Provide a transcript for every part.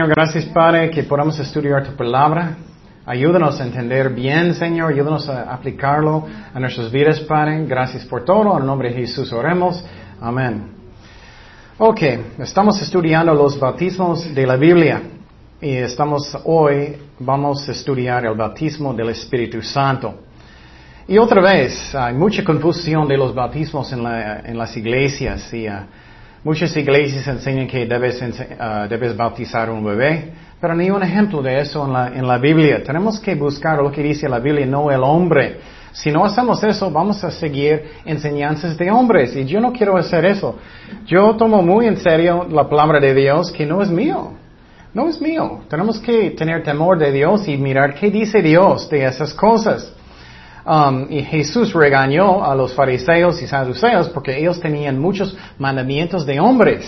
Señor, gracias Padre que podamos estudiar tu palabra. Ayúdanos a entender bien, Señor. Ayúdanos a aplicarlo a nuestras vidas, Padre. Gracias por todo. En nombre de Jesús oremos. Amén. Ok, estamos estudiando los bautismos de la Biblia. Y estamos hoy, vamos a estudiar el bautismo del Espíritu Santo. Y otra vez, hay mucha confusión de los bautismos en, las iglesias. Y, uh, muchas iglesias enseñan que debes, uh, debes bautizar un bebé, pero ni un ejemplo de eso en la, en la Biblia. Tenemos que buscar lo que dice la Biblia, no el hombre. Si no hacemos eso, vamos a seguir enseñanzas de hombres. Y yo no quiero hacer eso. Yo tomo muy en serio la palabra de Dios que no es mío. No es mío. Tenemos que tener temor de Dios y mirar qué dice Dios de esas cosas. Um, y Jesús regañó a los fariseos y saduceos porque ellos tenían muchos mandamientos de hombres.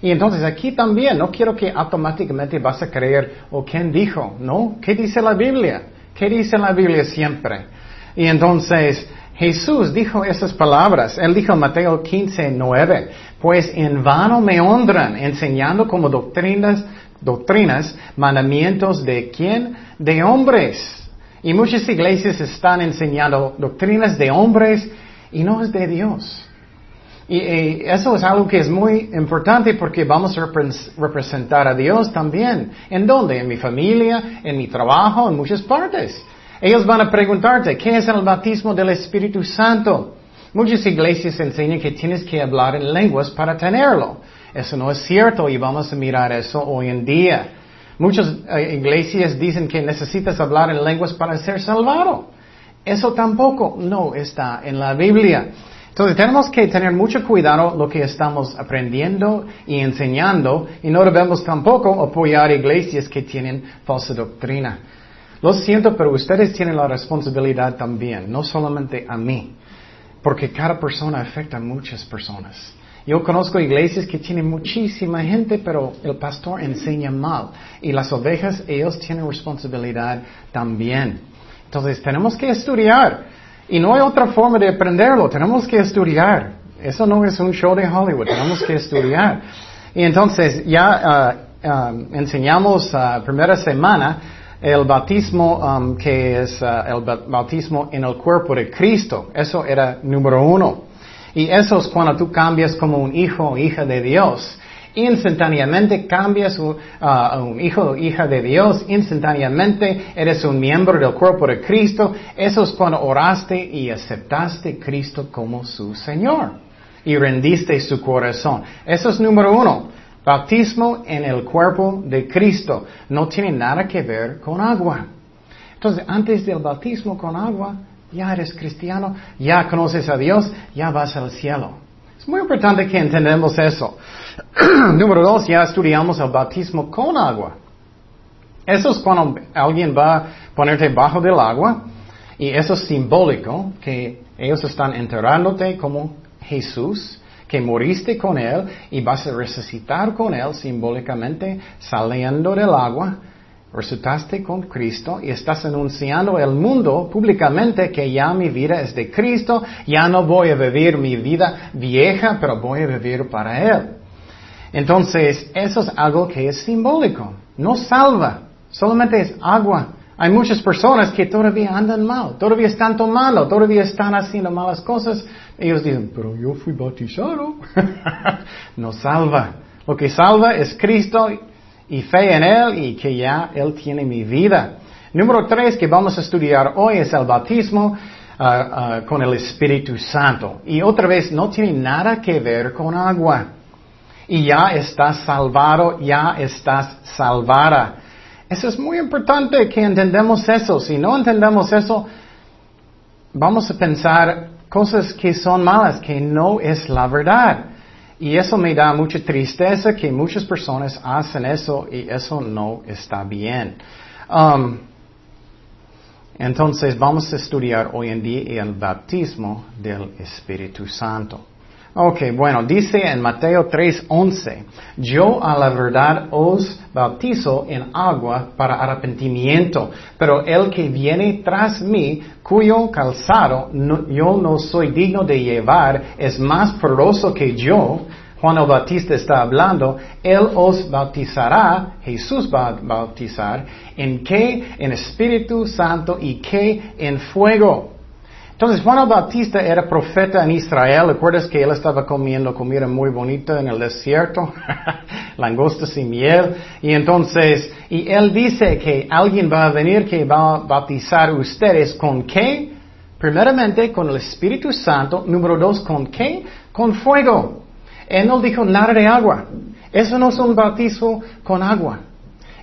Y entonces aquí también, no quiero que automáticamente vas a creer, o quién dijo, ¿no? ¿Qué dice la Biblia? ¿Qué dice la Biblia siempre? Y entonces Jesús dijo esas palabras. Él dijo en Mateo 15, 9, pues en vano me honran enseñando como doctrinas doctrinas, mandamientos de quién? De hombres. Y muchas iglesias están enseñando doctrinas de hombres y no es de Dios. Y, eso es algo que es muy importante porque vamos a representar a Dios también. ¿En dónde? En mi familia, en mi trabajo, en muchas partes. Ellos van a preguntarte, ¿qué es el bautismo del Espíritu Santo? Muchas iglesias enseñan que tienes que hablar en lenguas para tenerlo. Eso no es cierto y vamos a mirar eso hoy en día. Muchas eh, iglesias dicen que necesitas hablar en lenguas para ser salvado. Eso tampoco no está en la Biblia. Entonces tenemos que tener mucho cuidado lo que estamos aprendiendo y enseñando y no debemos tampoco apoyar iglesias que tienen falsa doctrina. Lo siento, pero ustedes tienen la responsabilidad también, no solamente a mí, porque cada persona afecta a muchas personas. Yo conozco iglesias que tienen muchísima gente, pero el pastor enseña mal. Y las ovejas, ellos tienen responsabilidad también. Entonces, tenemos que estudiar. Y no hay otra forma de aprenderlo. Tenemos que estudiar. Eso no es un show de Hollywood. Tenemos que estudiar. Y entonces, ya uh, enseñamos uh, primera semana el bautismo um, que es el bautismo en el cuerpo de Cristo. Eso era número uno. Y eso es cuando tú cambias como un hijo o hija de Dios. Instantáneamente cambias a uh, un hijo o hija de Dios, instantáneamente eres un miembro del cuerpo de Cristo. Eso es cuando oraste y aceptaste a Cristo como su Señor y rendiste su corazón. Eso es número uno. Bautismo en el cuerpo de Cristo no tiene nada que ver con agua. Entonces, antes del bautismo con agua, ya eres cristiano, ya conoces a Dios, ya vas al cielo. Es muy importante que entendamos eso. Número dos, ya estudiamos el bautismo con agua. Eso es cuando alguien va a ponerte bajo del agua y eso es simbólico que ellos están enterrándote como Jesús, que moriste con Él y vas a resucitar con Él simbólicamente saliendo del agua Resultaste con Cristo y estás anunciando al mundo públicamente que ya mi vida es de Cristo, ya no voy a vivir mi vida vieja, pero voy a vivir para Él. Entonces, eso es algo que es simbólico, no salva, solamente es agua. Hay muchas personas que todavía andan mal, todavía están tomando, todavía están haciendo malas cosas. Ellos dicen, pero yo fui bautizado. no salva. Lo que salva es Cristo y fe en Él y que ya Él tiene mi vida. Número tres que vamos a estudiar hoy es el bautismo uh, uh, con el Espíritu Santo. Y otra vez, no tiene nada que ver con agua. Y ya estás salvado, ya estás salvada. Eso es muy importante que entendamos eso. Si no entendemos eso, vamos a pensar cosas que son malas, que no es la verdad. Y eso me da mucha tristeza que muchas personas hacen eso y eso no está bien. Um, entonces vamos a estudiar hoy en día el bautismo del Espíritu Santo. Ok, bueno, dice en Mateo 3:11, yo a la verdad os bautizo en agua para arrepentimiento, pero el que viene tras mí, cuyo calzado yo no soy digno de llevar, es más poderoso que yo, Juan el Bautista está hablando, Él os bautizará, Jesús va a bautizar, ¿en qué? En Espíritu Santo y qué? En fuego. Entonces Juan el Bautista era profeta en Israel. ¿Recuerdas que él estaba comiendo comida muy bonita en el desierto? Langostas y miel. Y entonces, y él dice que alguien va a venir que va a bautizar ustedes con qué? Primeramente con el Espíritu Santo. Número dos, ¿con qué? Con fuego. Él no dijo nada de agua. Eso no es un bautizo con agua.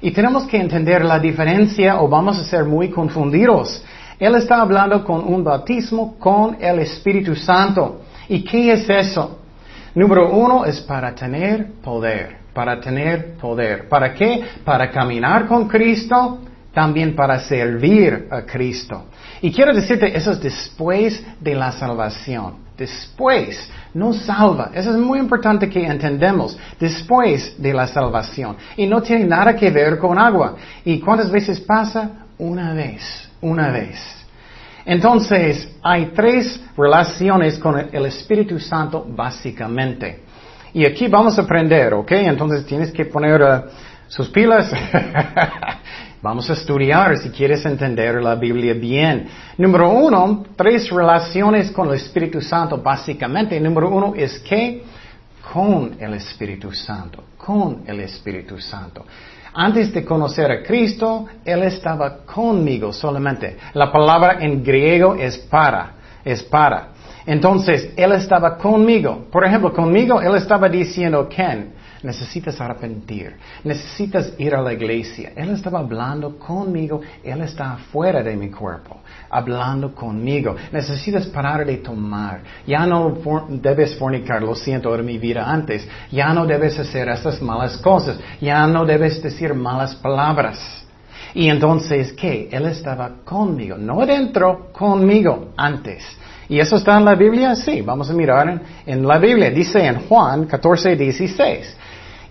Y tenemos que entender la diferencia o vamos a ser muy confundidos. Él está hablando con un bautismo con el Espíritu Santo. ¿Y qué es eso? Número uno es para tener poder, para tener poder. ¿Para qué? Para caminar con Cristo, también para servir a Cristo. Y quiero decirte, eso es después de la salvación. Después, no salva. Eso es muy importante que entendamos. Después de la salvación. Y no tiene nada que ver con agua. ¿Y cuántas veces pasa? Una vez una vez. Entonces, hay tres relaciones con el Espíritu Santo básicamente. Y aquí vamos a aprender, ¿ok? Entonces tienes que poner uh, sus pilas. vamos a estudiar si quieres entender la Biblia bien. Número uno, tres relaciones con el Espíritu Santo básicamente. Número uno es que con el Espíritu Santo, con el Espíritu Santo. Antes de conocer a Cristo, Él estaba conmigo solamente. La palabra en griego es para, es para. Entonces, Él estaba conmigo. Por ejemplo, conmigo Él estaba diciendo, Ken, necesitas arrepentir, necesitas ir a la iglesia. Él estaba hablando conmigo, Él está fuera de mi cuerpo, hablando conmigo. Necesitas parar de tomar. Ya no debes fornicar, lo siento, de mi vida antes. Ya no debes hacer esas malas cosas. Ya no debes decir malas palabras. Y entonces, ¿qué? Él estaba conmigo, no adentro, conmigo antes. ¿Y eso está en la Biblia? Sí, vamos a mirar en, la Biblia. Dice en Juan 14, 16.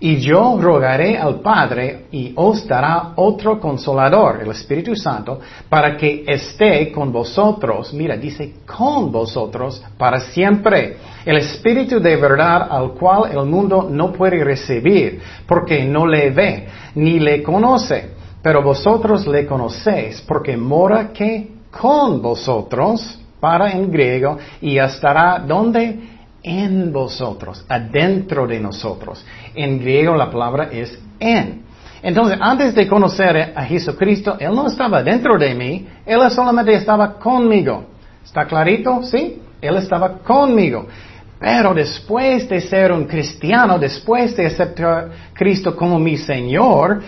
Y yo rogaré al Padre y os dará otro consolador, el Espíritu Santo, para que esté con vosotros, mira, dice con vosotros para siempre. El Espíritu de verdad al cual el mundo no puede recibir, porque no le ve ni le conoce. Pero vosotros le conocéis, porque mora que con vosotros, en griego, y estará donde en vosotros, adentro de nosotros. En griego la palabra es en. Entonces, antes de conocer a Jesucristo, Él no estaba dentro de mí, Él solamente estaba conmigo. ¿Está clarito? ¿Sí? Él estaba conmigo. Pero después de ser un cristiano, después de aceptar a Cristo como mi Señor,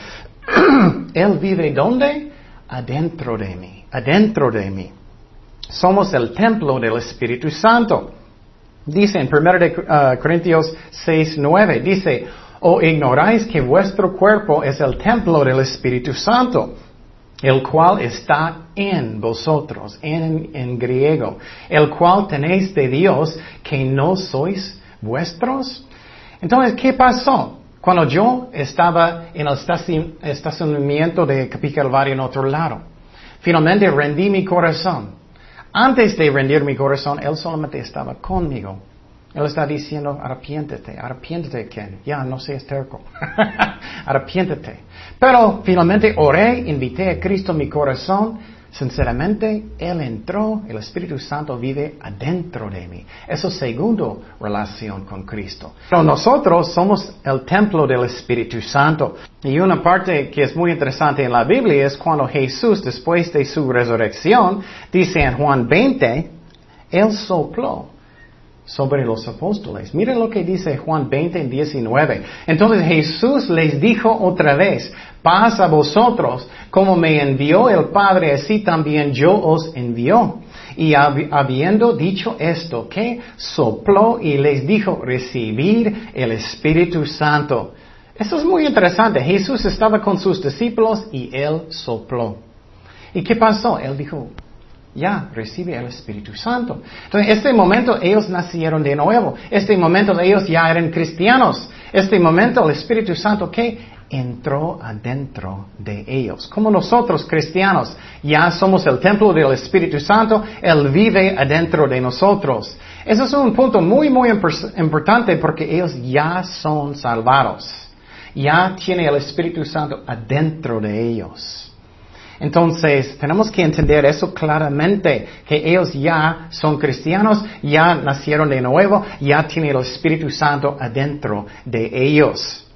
Él vive ¿dónde? Adentro de mí, adentro de mí. Somos el templo del Espíritu Santo. Dice en 1 de, uh, Corintios 6, 9, dice, o ignoráis que vuestro cuerpo es el templo del Espíritu Santo, el cual está en vosotros, en, en griego, el cual tenéis de Dios que no sois vuestros. Entonces, ¿qué pasó? Cuando yo estaba en el estacionamiento de Capicalvario en otro lado, finalmente rendí mi corazón. Antes de rendir mi corazón, Él solamente estaba conmigo. Él está diciendo, arrepiéntete, arrepiéntete, Ken. Ya, no seas terco. arrepiéntete. Pero finalmente oré, invité a Cristo en mi corazón Sinceramente, Él entró, el Espíritu Santo vive adentro de mí. Eso es segundo relación con Cristo. Pero nosotros somos el templo del Espíritu Santo. Y una parte que es muy interesante en la Biblia es cuando Jesús, después de su resurrección, dice en Juan 20, Él sopló sobre los apóstoles. Miren lo que dice Juan 20 en 19. Entonces Jesús les dijo otra vez, paz a vosotros, como me envió el Padre, así también yo os envió. Y habiendo dicho esto, que sopló y les dijo, recibir el Espíritu Santo. Eso es muy interesante. Jesús estaba con sus discípulos y él sopló. ¿Y qué pasó? Él dijo, ya recibe el Espíritu Santo. Entonces, este momento ellos nacieron de nuevo. Este momento ellos ya eran cristianos. Este momento el Espíritu Santo que entró adentro de ellos. Como nosotros cristianos ya somos el templo del Espíritu Santo, Él vive adentro de nosotros. Eso es un punto muy, muy importante porque ellos ya son salvados. Ya tiene el Espíritu Santo adentro de ellos. Entonces, tenemos que entender eso claramente, que ellos ya son cristianos, ya nacieron de nuevo, ya tienen el Espíritu Santo adentro de ellos.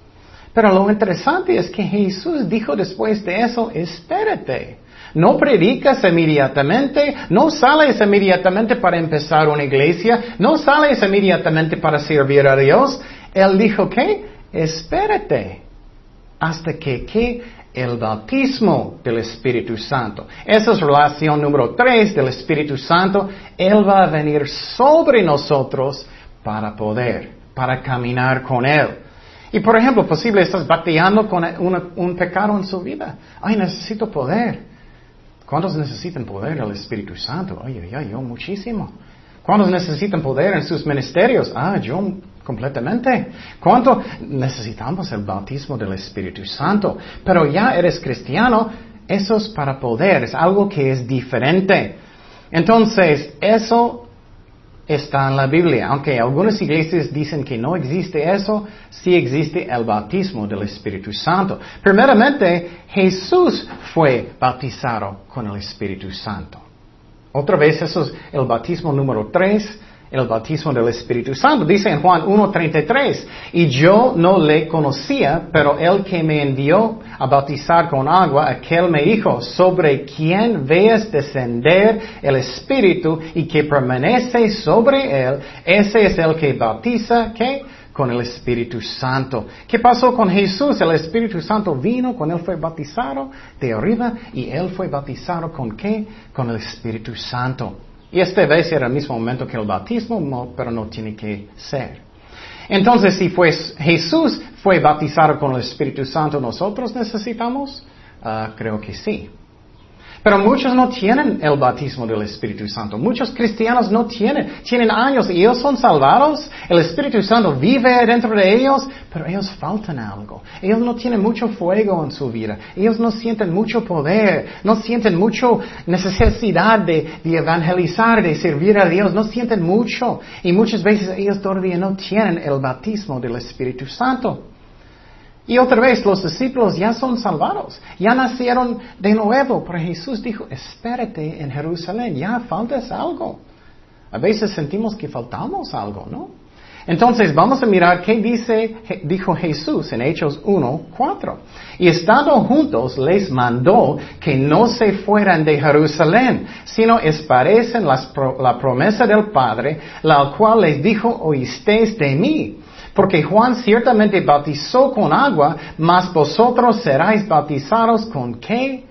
Pero lo interesante es que Jesús dijo después de eso, espérate. No predicas inmediatamente, no sales inmediatamente para empezar una iglesia, no sales inmediatamente para servir a Dios. Él dijo que, espérate, hasta que, que el bautismo del Espíritu Santo. Esa es relación número tres del Espíritu Santo. Él va a venir sobre nosotros para poder, para caminar con Él. Y por ejemplo, posible estás batallando con un pecado en su vida. Ay, necesito poder. ¿Cuántos necesitan poder del Espíritu Santo? Ay, ay, ay, yo muchísimo. ¿Cuántos necesitan poder en sus ministerios? Ah, yo completamente. ¿Cuánto necesitamos el bautismo del Espíritu Santo? Pero ya eres cristiano, eso es para poder, es algo que es diferente. Entonces, eso está en la Biblia. Aunque algunas iglesias dicen que no existe eso, sí existe el bautismo del Espíritu Santo. Primeramente, Jesús fue bautizado con el Espíritu Santo. Otra vez, eso es el bautismo número 3 el bautismo del Espíritu Santo. Dice en Juan 1.33, y yo no le conocía, pero el que me envió a bautizar con agua, aquel me dijo, sobre quien veas descender el Espíritu y que permanece sobre él, ese es el que bautiza, ¿qué? Con el Espíritu Santo. ¿Qué pasó con Jesús? El Espíritu Santo vino cuando él fue bautizado de arriba y él fue bautizado con qué? Con el Espíritu Santo. Y este vez era el mismo momento que el bautismo, pero no tiene que ser. Entonces, si fue Jesús fue bautizado con el Espíritu Santo, ¿nosotros necesitamos? Ah, creo que sí. Pero muchos no tienen el bautismo del Espíritu Santo. Muchos cristianos no tienen. Tienen años y ellos son salvados. El Espíritu Santo vive dentro de ellos, pero ellos faltan algo. Ellos no tienen mucho fuego en su vida. Ellos no sienten mucho poder. No sienten mucha necesidad de, de evangelizar, de servir a Dios. No sienten mucho. Y muchas veces ellos todavía no tienen el bautismo del Espíritu Santo. Y otra vez, los discípulos ya son salvados, ya nacieron de nuevo, pero Jesús dijo, espérate en Jerusalén, ya faltas algo. A veces sentimos que faltamos algo, ¿no? Entonces vamos a mirar qué dice, dijo Jesús en Hechos 1, 4. Y estando juntos les mandó que no se fueran de Jerusalén, sino esparen la promesa del Padre, la cual les dijo, oísteis de mí. Porque Juan ciertamente bautizó con agua, mas vosotros seráis bautizados con qué?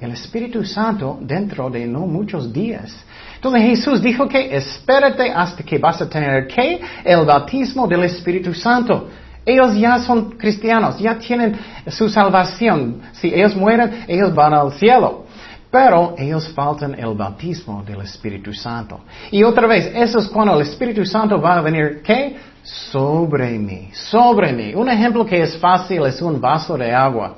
El Espíritu Santo dentro de no muchos días. Entonces Jesús dijo que espérate hasta que vas a tener qué? El bautismo del Espíritu Santo. Ellos ya son cristianos, ya tienen su salvación. Si ellos mueren, ellos van al cielo. Pero ellos faltan el bautismo del Espíritu Santo. Y otra vez, eso es cuando el Espíritu Santo va a venir, ¿qué? Sobre mí, sobre mí. Un ejemplo que es fácil es un vaso de agua.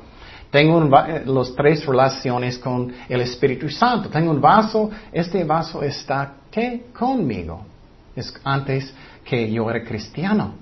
Tengo un los tres relaciones con el Espíritu Santo. Tengo un vaso, este vaso está, ¿qué? Conmigo. Es antes que yo era cristiano.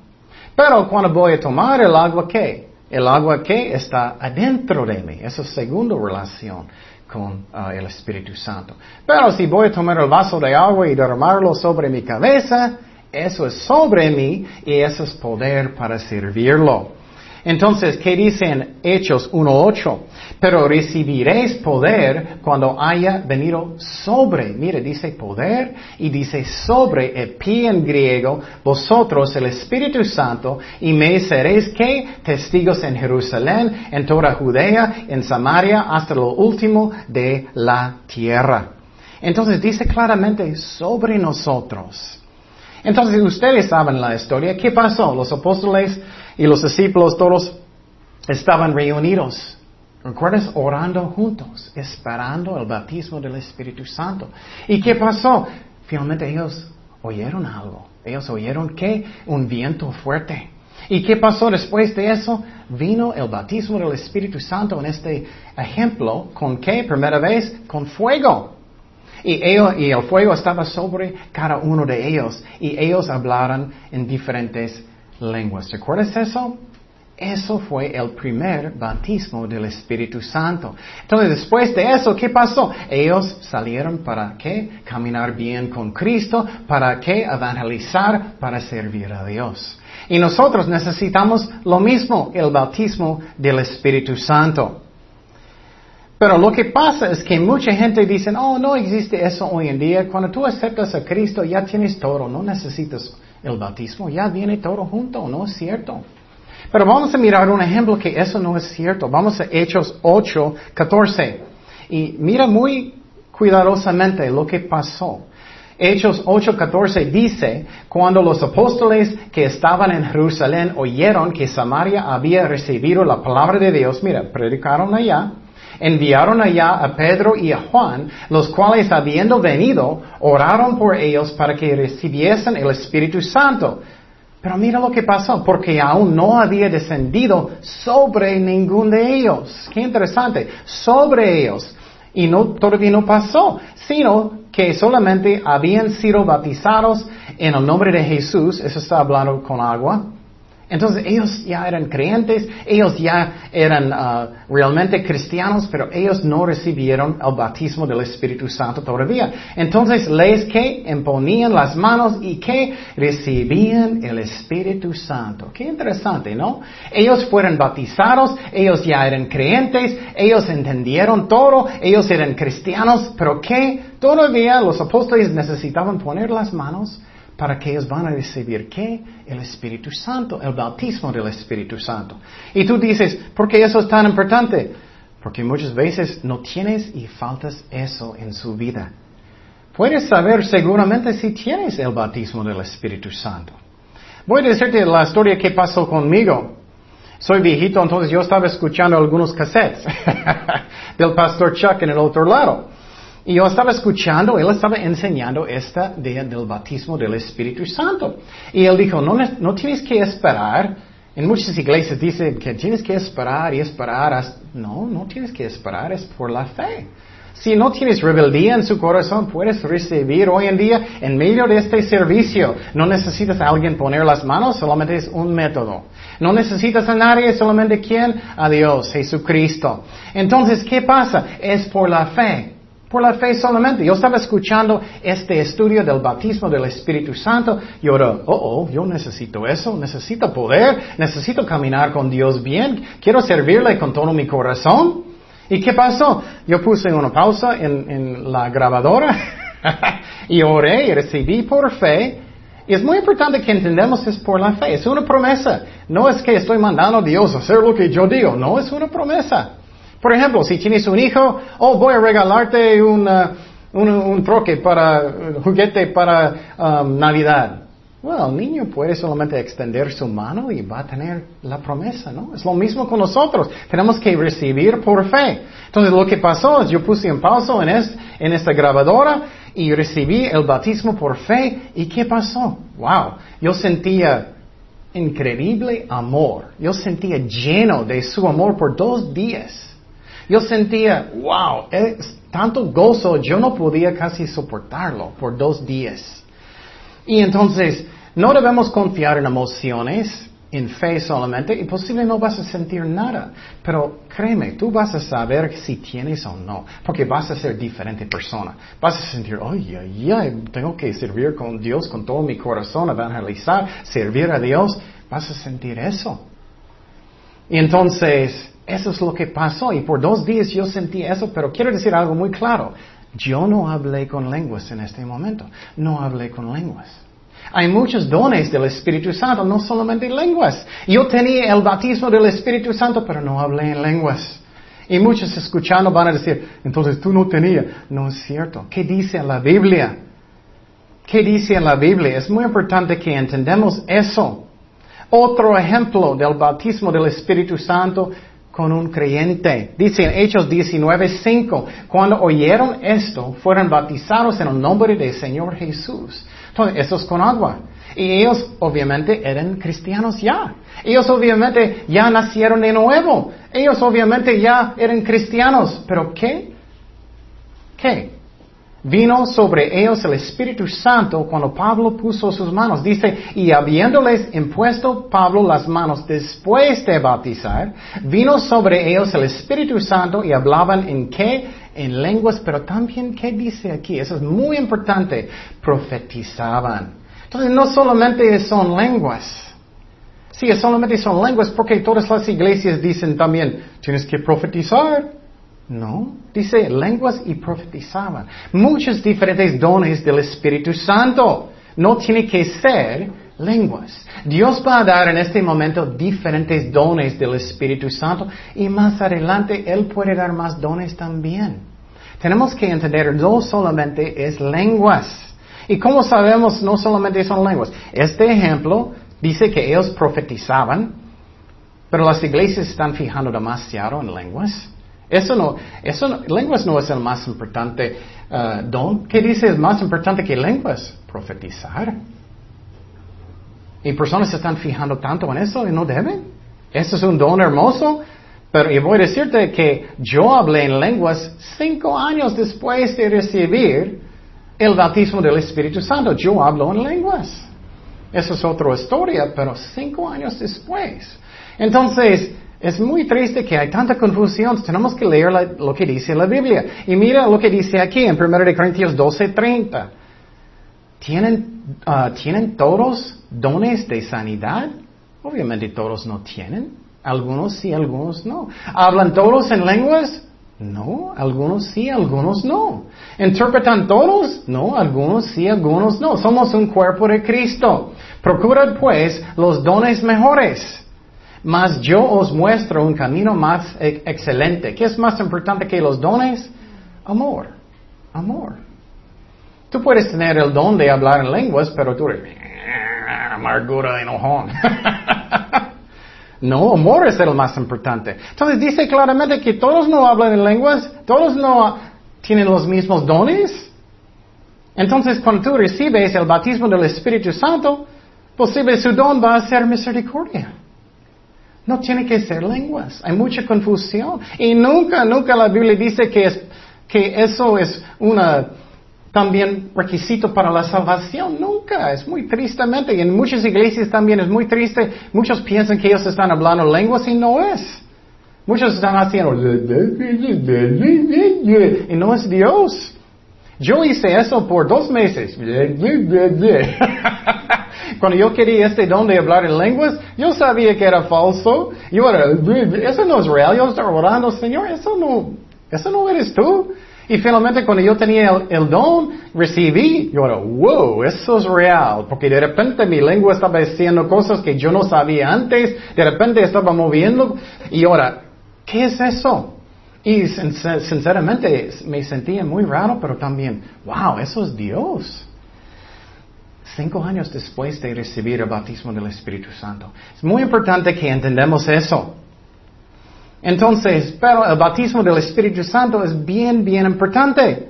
Pero cuando voy a tomar el agua, ¿qué? El agua que está adentro de mí. Esa es segunda relación con ah, el Espíritu Santo. Pero si voy a tomar el vaso de agua y derramarlo sobre mi cabeza, eso es sobre mí y eso es poder para servirlo. Entonces, ¿qué dice en Hechos 1.8? Pero recibiréis poder cuando haya venido sobre. Mire, dice poder y dice sobre, epi en griego, vosotros el Espíritu Santo, y me seréis que testigos en Jerusalén, en toda Judea, en Samaria, hasta lo último de la tierra. Entonces dice claramente sobre nosotros. Entonces ustedes saben la historia. ¿Qué pasó? Los apóstoles y los discípulos todos estaban reunidos. ¿Recuerdas? Orando juntos, esperando el bautismo del Espíritu Santo. ¿Y qué pasó? Finalmente ellos oyeron algo. Ellos oyeron que un viento fuerte. ¿Y qué pasó después de eso? Vino el bautismo del Espíritu Santo en este ejemplo. ¿Con qué? Primera vez, con fuego. Y, ellos, y el fuego estaba sobre cada uno de ellos. Y ellos hablaron en diferentes lenguas. ¿Recuerdas eso? Eso fue el primer bautismo del Espíritu Santo. Entonces, después de eso, ¿qué pasó? Ellos salieron para qué? Caminar bien con Cristo, para qué? Evangelizar, para servir a Dios. Y nosotros necesitamos lo mismo, el bautismo del Espíritu Santo. Pero lo que pasa es que mucha gente dice, oh, no existe eso hoy en día. Cuando tú aceptas a Cristo ya tienes todo, no necesitas el bautismo, ya viene todo junto, ¿no es cierto? Pero vamos a mirar un ejemplo que eso no es cierto. Vamos a Hechos 8, 14. Y mira muy cuidadosamente lo que pasó. Hechos 8:14 dice, cuando los apóstoles que estaban en Jerusalén oyeron que Samaria había recibido la palabra de Dios, mira, predicaron allá, enviaron allá a Pedro y a Juan, los cuales habiendo venido, oraron por ellos para que recibiesen el Espíritu Santo. Pero mira lo que pasó, porque aún no había descendido sobre ningún de ellos. Qué interesante, sobre ellos. Y no, todavía no pasó, sino que solamente habían sido bautizados en el nombre de Jesús, eso está hablando con agua, entonces ellos ya eran creyentes, ellos ya eran uh, realmente cristianos, pero ellos no recibieron el bautismo del Espíritu Santo todavía. Entonces les que imponían las manos y que recibían el Espíritu Santo. Qué interesante, ¿no? Ellos fueron bautizados, ellos ya eran creyentes, ellos entendieron todo, ellos eran cristianos, pero que todavía los apóstoles necesitaban poner las manos para que ellos van a recibir qué? El Espíritu Santo, el bautismo del Espíritu Santo. Y tú dices, ¿por qué eso es tan importante? Porque muchas veces no tienes y faltas eso en su vida. Puedes saber seguramente si tienes el bautismo del Espíritu Santo. Voy a decirte la historia que pasó conmigo. Soy viejito, entonces yo estaba escuchando algunos cassettes del pastor Chuck en el otro lado. Y yo estaba escuchando, él estaba enseñando esta idea del bautismo del Espíritu Santo. Y él dijo, no, no tienes que esperar. En muchas iglesias dicen que tienes que esperar y esperar. No, no tienes que esperar, es por la fe. Si no tienes rebeldía en su corazón, puedes recibir hoy en día en medio de este servicio. No necesitas a alguien poner las manos, solamente es un método. No necesitas a nadie, solamente quién? A Dios, Jesucristo. Entonces, ¿qué pasa? Es por la fe. Por la fe solamente. Yo estaba escuchando este estudio del bautismo del Espíritu Santo y ahora, oh, oh, yo necesito eso, necesito poder, necesito caminar con Dios bien, quiero servirle con todo mi corazón. ¿Y qué pasó? Yo puse una pausa en, la grabadora y oré y recibí por fe. Es muy importante que entendamos es por la fe, es una promesa. No es que estoy mandando a Dios a hacer lo que yo digo, no, es una promesa. Por ejemplo, si tienes un hijo, oh, voy a regalarte un, un, troque para, un juguete para um, Navidad. Bueno, el niño puede solamente extender su mano y va a tener la promesa, ¿no? Es lo mismo con nosotros. Tenemos que recibir por fe. Entonces, lo que pasó es yo puse en pausa en, en esta grabadora y recibí el bautismo por fe. ¿Y qué pasó? Wow, yo sentía increíble amor. Yo sentía lleno de su amor por dos días. Yo sentía, wow, es tanto gozo, yo no podía casi soportarlo por dos días. Y entonces, no debemos confiar en emociones, en fe solamente, y posible no vas a sentir nada. Pero créeme, tú vas a saber si tienes o no, porque vas a ser diferente persona. Vas a sentir, ay, ay, tengo que servir con Dios con todo mi corazón, evangelizar, servir a Dios. Vas a sentir eso. Y entonces, eso es lo que pasó y por dos días yo sentí eso, pero quiero decir algo muy claro. Yo no hablé con lenguas en este momento. No hablé con lenguas. Hay muchos dones del Espíritu Santo, no solamente lenguas. Yo tenía el bautismo del Espíritu Santo, pero no hablé en lenguas. Y muchos escuchando van a decir, entonces tú no tenías. No es cierto. ¿Qué dice la Biblia? ¿Qué dice la Biblia? Es muy importante que entendamos eso. Otro ejemplo del bautismo del Espíritu Santo con un creyente. Dice en Hechos 19:5, cuando oyeron esto, fueron bautizados en el nombre del Señor Jesús. Entonces, eso es con agua. Y ellos obviamente eran cristianos ya. Ellos obviamente ya nacieron de nuevo. Ellos obviamente ya eran cristianos. Pero ¿qué? ¿Qué? Vino sobre ellos el Espíritu Santo cuando Pablo puso sus manos. Dice, y habiéndoles impuesto Pablo las manos después de bautizar, vino sobre ellos el Espíritu Santo y hablaban en qué? En lenguas, pero también, ¿qué dice aquí? Eso es muy importante. Profetizaban. Entonces, no solamente son lenguas. Sí, solamente son lenguas porque todas las iglesias dicen también, tienes que profetizar. No, dice lenguas y profetizaban. Muchos diferentes dones del Espíritu Santo. No tiene que ser lenguas. Dios va a dar en este momento diferentes dones del Espíritu Santo y más adelante Él puede dar más dones también. Tenemos que entender, no solamente es lenguas. ¿Y cómo sabemos no solamente son lenguas? Este ejemplo dice que ellos profetizaban, pero las iglesias están fijando demasiado en lenguas. Eso no, eso lenguas no es el más importante uh, don. ¿Qué dice es más importante que lenguas? Profetizar. Y personas se están fijando tanto en eso y no deben. Eso es un don hermoso. Pero yo voy a decirte que yo hablé en lenguas cinco años después de recibir el bautismo del Espíritu Santo. Yo hablo en lenguas. Eso es otra historia, pero cinco años después. Entonces, es muy triste que hay tanta confusión. Tenemos que leer lo que dice la Biblia. Y mira lo que dice aquí en 1 Corintios 12:30. ¿Tienen, ah, ¿Tienen todos dones de sanidad? Obviamente todos no tienen. Algunos sí, algunos no. ¿Hablan todos en lenguas? No, algunos sí, algunos no. ¿Interpretan todos? No, algunos sí, algunos no. Somos un cuerpo de Cristo. Procurad pues los dones mejores mas yo os muestro un camino más excelente. ¿Qué es más importante que los dones? Amor. Amor. Tú puedes tener el don de hablar en lenguas, pero tú eres amargura, enojón. no, amor es el más importante. Entonces dice claramente que todos no hablan en lenguas, todos no tienen los mismos dones. Entonces cuando tú recibes el bautismo del Espíritu Santo, posible su don va a ser misericordia. No tiene que ser lenguas. Hay mucha confusión. Y nunca, nunca la Biblia dice que, es, que eso es una también requisito para la salvación. Nunca. Es muy tristemente. Y en muchas iglesias también es muy triste. Muchos piensan que ellos están hablando lenguas y no es. Muchos están haciendo y no es Dios. Yo hice eso por dos meses. Cuando yo quería este don de hablar en lenguas, yo sabía que era falso. Yo era, eso no es real. Yo estaba orando, Señor, eso no, eso no eres tú. Y finalmente cuando yo tenía el, don, recibí, yo era, wow, eso es real. Porque de repente mi lengua estaba diciendo cosas que yo no sabía antes. De repente estaba moviendo. Y ahora, ¿qué es eso? Y sinceramente me sentía muy raro, pero también, wow, eso es Dios. Cinco años después de recibir el bautismo del Espíritu Santo. Es muy importante que entendamos eso. Entonces, pero el bautismo del Espíritu Santo es bien, bien importante.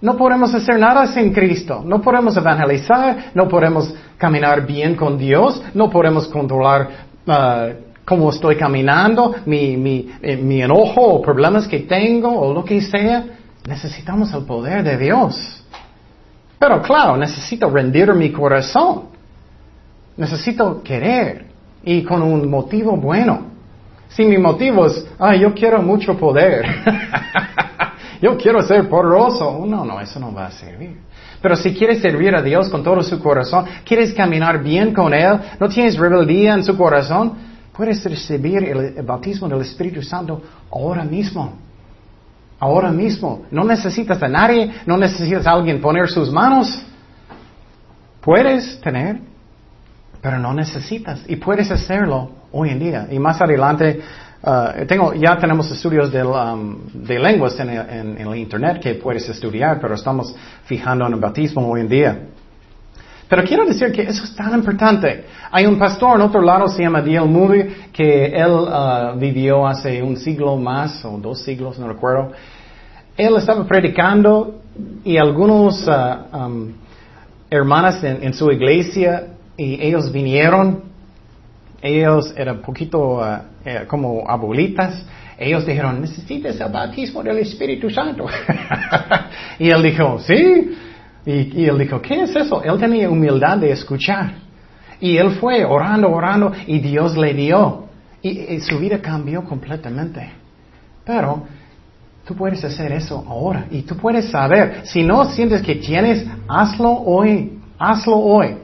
No podemos hacer nada sin Cristo. No podemos evangelizar, no podemos caminar bien con Dios, no podemos controlar uh, cómo estoy caminando, mi, mi, eh, mi enojo o problemas que tengo o lo que sea. Necesitamos el poder de Dios. Pero claro, necesito rendir mi corazón. Necesito querer y con un motivo bueno. Si mi motivo es, ay, yo quiero mucho poder. yo quiero ser poderoso. No, no, eso no va a servir. Pero si quieres servir a Dios con todo su corazón, quieres caminar bien con Él, no tienes rebeldía en su corazón, Puedes recibir el, bautismo del Espíritu Santo ahora mismo. Ahora mismo. No necesitas a nadie, no necesitas a alguien poner sus manos. Puedes tener, pero no necesitas. Y puedes hacerlo hoy en día. Y más adelante, uh, tengo, ya tenemos estudios um, de lenguas en, en, en el Internet que puedes estudiar, pero estamos fijando en el bautismo hoy en día. Pero quiero decir que eso es tan importante. Hay un pastor en otro lado, se llama D.L. Moody, que él uh, vivió hace un siglo más, o dos siglos, no recuerdo. Él estaba predicando y algunos uh, um, hermanas en, su iglesia, y ellos vinieron, ellos eran un poquito uh, eh, como abuelitas, ellos dijeron, necesitas el bautismo del Espíritu Santo. Y él dijo, sí. Y, él dijo, ¿qué es eso? Él tenía humildad de escuchar. Y él fue orando, orando, y Dios le dio. Y, su vida cambió completamente. Pero tú puedes hacer eso ahora. Y tú puedes saber, si no sientes que tienes, hazlo hoy. Hazlo hoy.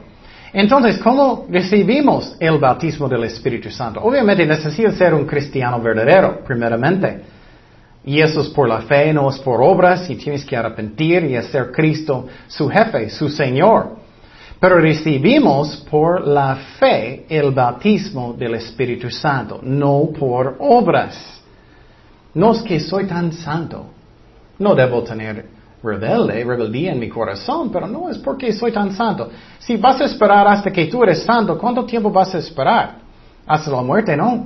Entonces, ¿cómo recibimos el bautismo del Espíritu Santo? Obviamente necesitas ser un cristiano verdadero, primeramente. Y eso es por la fe, no es por obras, y tienes que arrepentir y hacer Cristo su jefe, su Señor. Pero recibimos por la fe el bautismo del Espíritu Santo, no por obras. No es que soy tan santo. No debo tener rebelde, rebeldía en mi corazón, pero no es porque soy tan santo. Si vas a esperar hasta que tú eres santo, ¿cuánto tiempo vas a esperar? Hasta la muerte, no.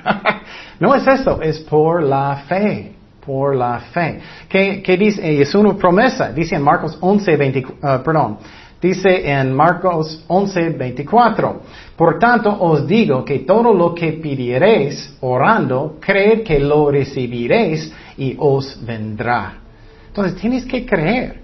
no es eso, es por la fe. Por la fe. ¿Qué, dice? Es una promesa. Dice en Marcos 11, 20, uh, perdón. Dice en Marcos 11, 24, por tanto os digo que todo lo que pidiereis orando, creed que lo recibiréis y os vendrá. Entonces tienes que creer.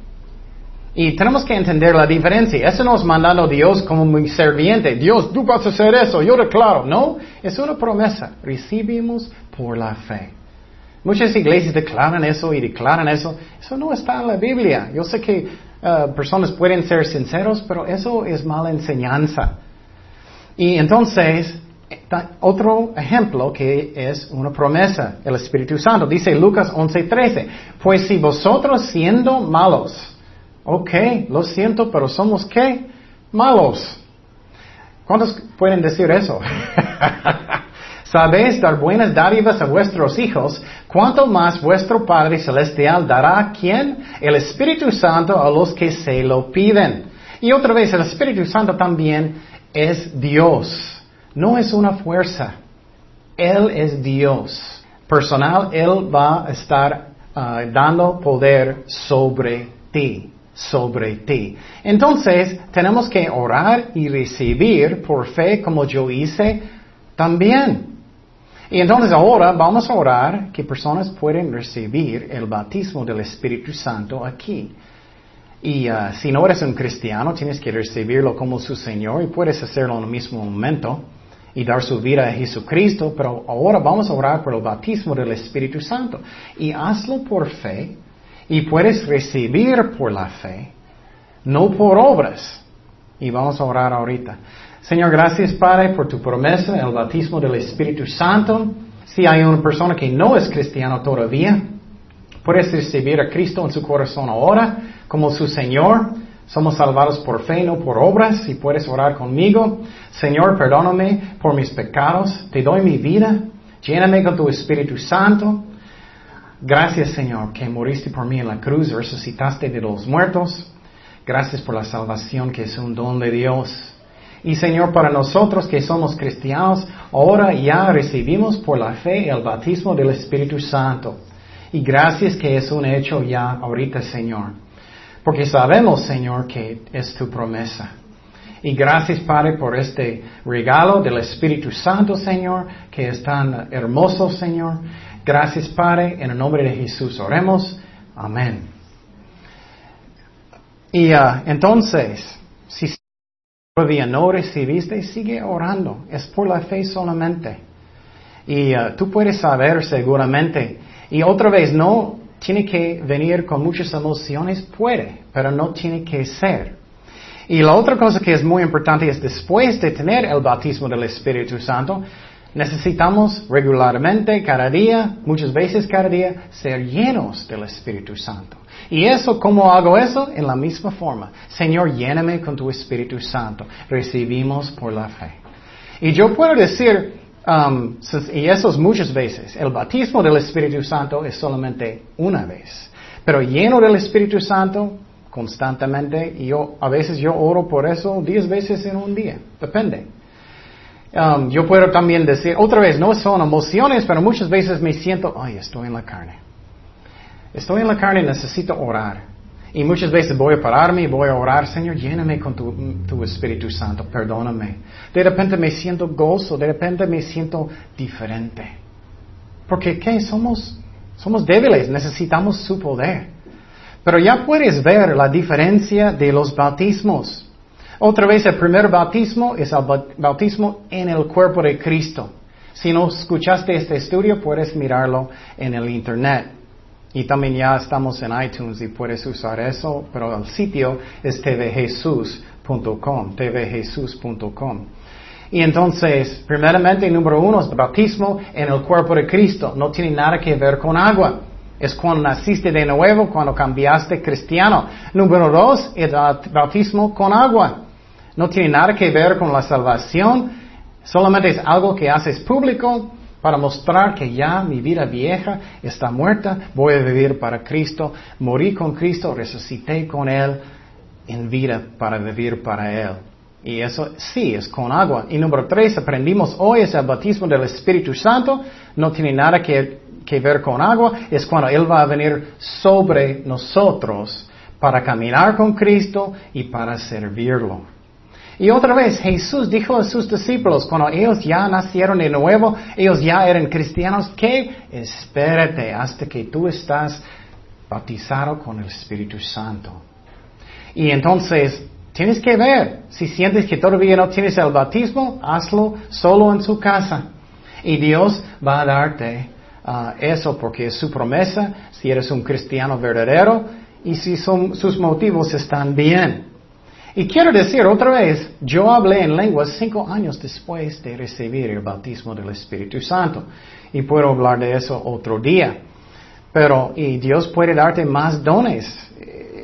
Y tenemos que entender la diferencia. Eso no es Dios como mi serviente. Dios, tú vas a hacer eso, yo declaro. No, es una promesa. Recibimos por la fe. Muchas iglesias declaran eso y declaran eso. Eso no está en la Biblia. Yo sé que uh, personas pueden ser sinceros, pero eso es mala enseñanza. Y entonces, otro ejemplo que es una promesa, el Espíritu Santo. Dice Lucas 11:13, pues si vosotros siendo malos, ok, lo siento, pero somos qué? Malos. ¿Cuántos pueden decir eso? sabéis dar buenas dádivas a vuestros hijos, ¿cuánto más vuestro Padre Celestial dará a quién? El Espíritu Santo a los que se lo piden. Y otra vez, el Espíritu Santo también es Dios, no es una fuerza. Él es Dios. Personal, Él va a estar ah, dando poder sobre ti sobre ti. Entonces, tenemos que orar y recibir por fe como yo hice también. Y entonces ahora vamos a orar que personas pueden recibir el bautismo del Espíritu Santo aquí. Y uh, si no eres un cristiano, tienes que recibirlo como su Señor y puedes hacerlo en el mismo momento y dar su vida a Jesucristo, pero ahora vamos a orar por el bautismo del Espíritu Santo. Y hazlo por fe y puedes recibir por la fe, no por obras. Y vamos a orar ahorita. Señor, gracias Padre por tu promesa, el bautismo del Espíritu Santo. Si hay una persona que no es cristiano todavía, puedes recibir a Cristo en su corazón ahora como su Señor. Somos salvados por fe, no por obras. Y puedes orar conmigo. Señor, perdóname por mis pecados. Te doy mi vida. Lléname con tu Espíritu Santo. Gracias, Señor, que moriste por mí en la cruz, resucitaste de los muertos. Gracias por la salvación que es un don de Dios. Y Señor, para nosotros que somos cristianos, ahora ya recibimos por la fe el bautismo del Espíritu Santo. Y gracias que es un hecho ya ahorita, Señor. Porque sabemos, Señor, que es tu promesa. Y gracias, Padre, por este regalo del Espíritu Santo, Señor, que es tan hermoso, Señor. Gracias, Padre, en el nombre de Jesús. Oremos. Amén. Y uh, entonces, si todavía no recibiste, sigue orando. Es por la fe solamente. Y uh, tú puedes saber seguramente. Y otra vez, no tiene que venir con muchas emociones, puede, pero no tiene que ser. Y la otra cosa que es muy importante es después de tener el bautismo del Espíritu Santo, necesitamos regularmente, cada día, muchas veces cada día, ser llenos del Espíritu Santo. Y eso, ¿cómo hago eso? En la misma forma. Señor, lléname con tu Espíritu Santo. Recibimos por la fe. Y yo puedo decir, um, y eso es muchas veces, el bautismo del Espíritu Santo es solamente una vez. Pero lleno del Espíritu Santo constantemente, y yo, a veces yo oro por eso diez veces en un día. Depende. Um, yo puedo también decir, otra vez, no son emociones, pero muchas veces me siento, ay, estoy en la carne. Estoy en la carne necesito orar. Y muchas veces voy a pararme y voy a orar, Señor, lléname con tu, Espíritu Santo, perdóname. De repente me siento gozo, de repente me siento diferente. Porque, ¿qué? Somos, somos débiles, necesitamos su poder. Pero ya puedes ver la diferencia de los bautismos. Otra vez, el primer bautismo es el bautismo en el cuerpo de Cristo. Si no escuchaste este estudio, puedes mirarlo en el Internet. Y también ya estamos en iTunes y puedes usar eso, pero el sitio es tvjesus.com, tvjesus.com. Y entonces, primeramente, número uno es bautismo en el cuerpo de Cristo. No tiene nada que ver con agua. Es cuando naciste de nuevo, cuando cambiaste cristiano. Número dos, el bautismo con agua. No tiene nada que ver con la salvación. Solamente es algo que haces público para mostrar que ya mi vida vieja está muerta, voy a vivir para Cristo, morí con Cristo, resucité con Él en vida para vivir para Él. Y eso sí es con agua. Y número tres, aprendimos hoy es el bautismo del Espíritu Santo, no tiene nada que, que ver con agua, es cuando Él va a venir sobre nosotros para caminar con Cristo y para servirlo. Y otra vez Jesús dijo a sus discípulos, cuando ellos ya nacieron de nuevo, ellos ya eran cristianos, que espérate hasta que tú estás bautizado con el Espíritu Santo. Y entonces, tienes que ver, si sientes que todavía no tienes el bautismo, hazlo solo en su casa. Y Dios va a darte uh, eso porque es su promesa, si eres un cristiano verdadero y si sus motivos están bien. Y quiero decir otra vez, yo hablé en lenguas cinco años después de recibir el bautismo del Espíritu Santo. Y puedo hablar de eso otro día. Pero, y Dios puede darte más dones.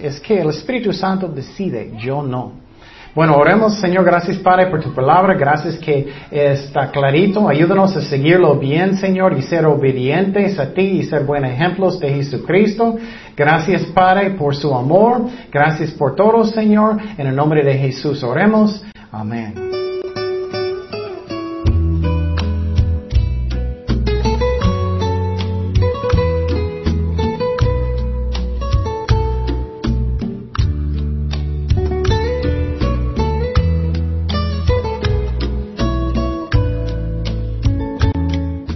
Es que el Espíritu Santo decide, yo no. Bueno, oremos, Señor, gracias Padre por tu palabra, gracias que está clarito, ayúdanos a seguirlo bien, Señor, y ser obedientes a ti y ser buenos ejemplos de Jesucristo. Gracias Padre por su amor, gracias por todo, Señor, en el nombre de Jesús oremos. Amén.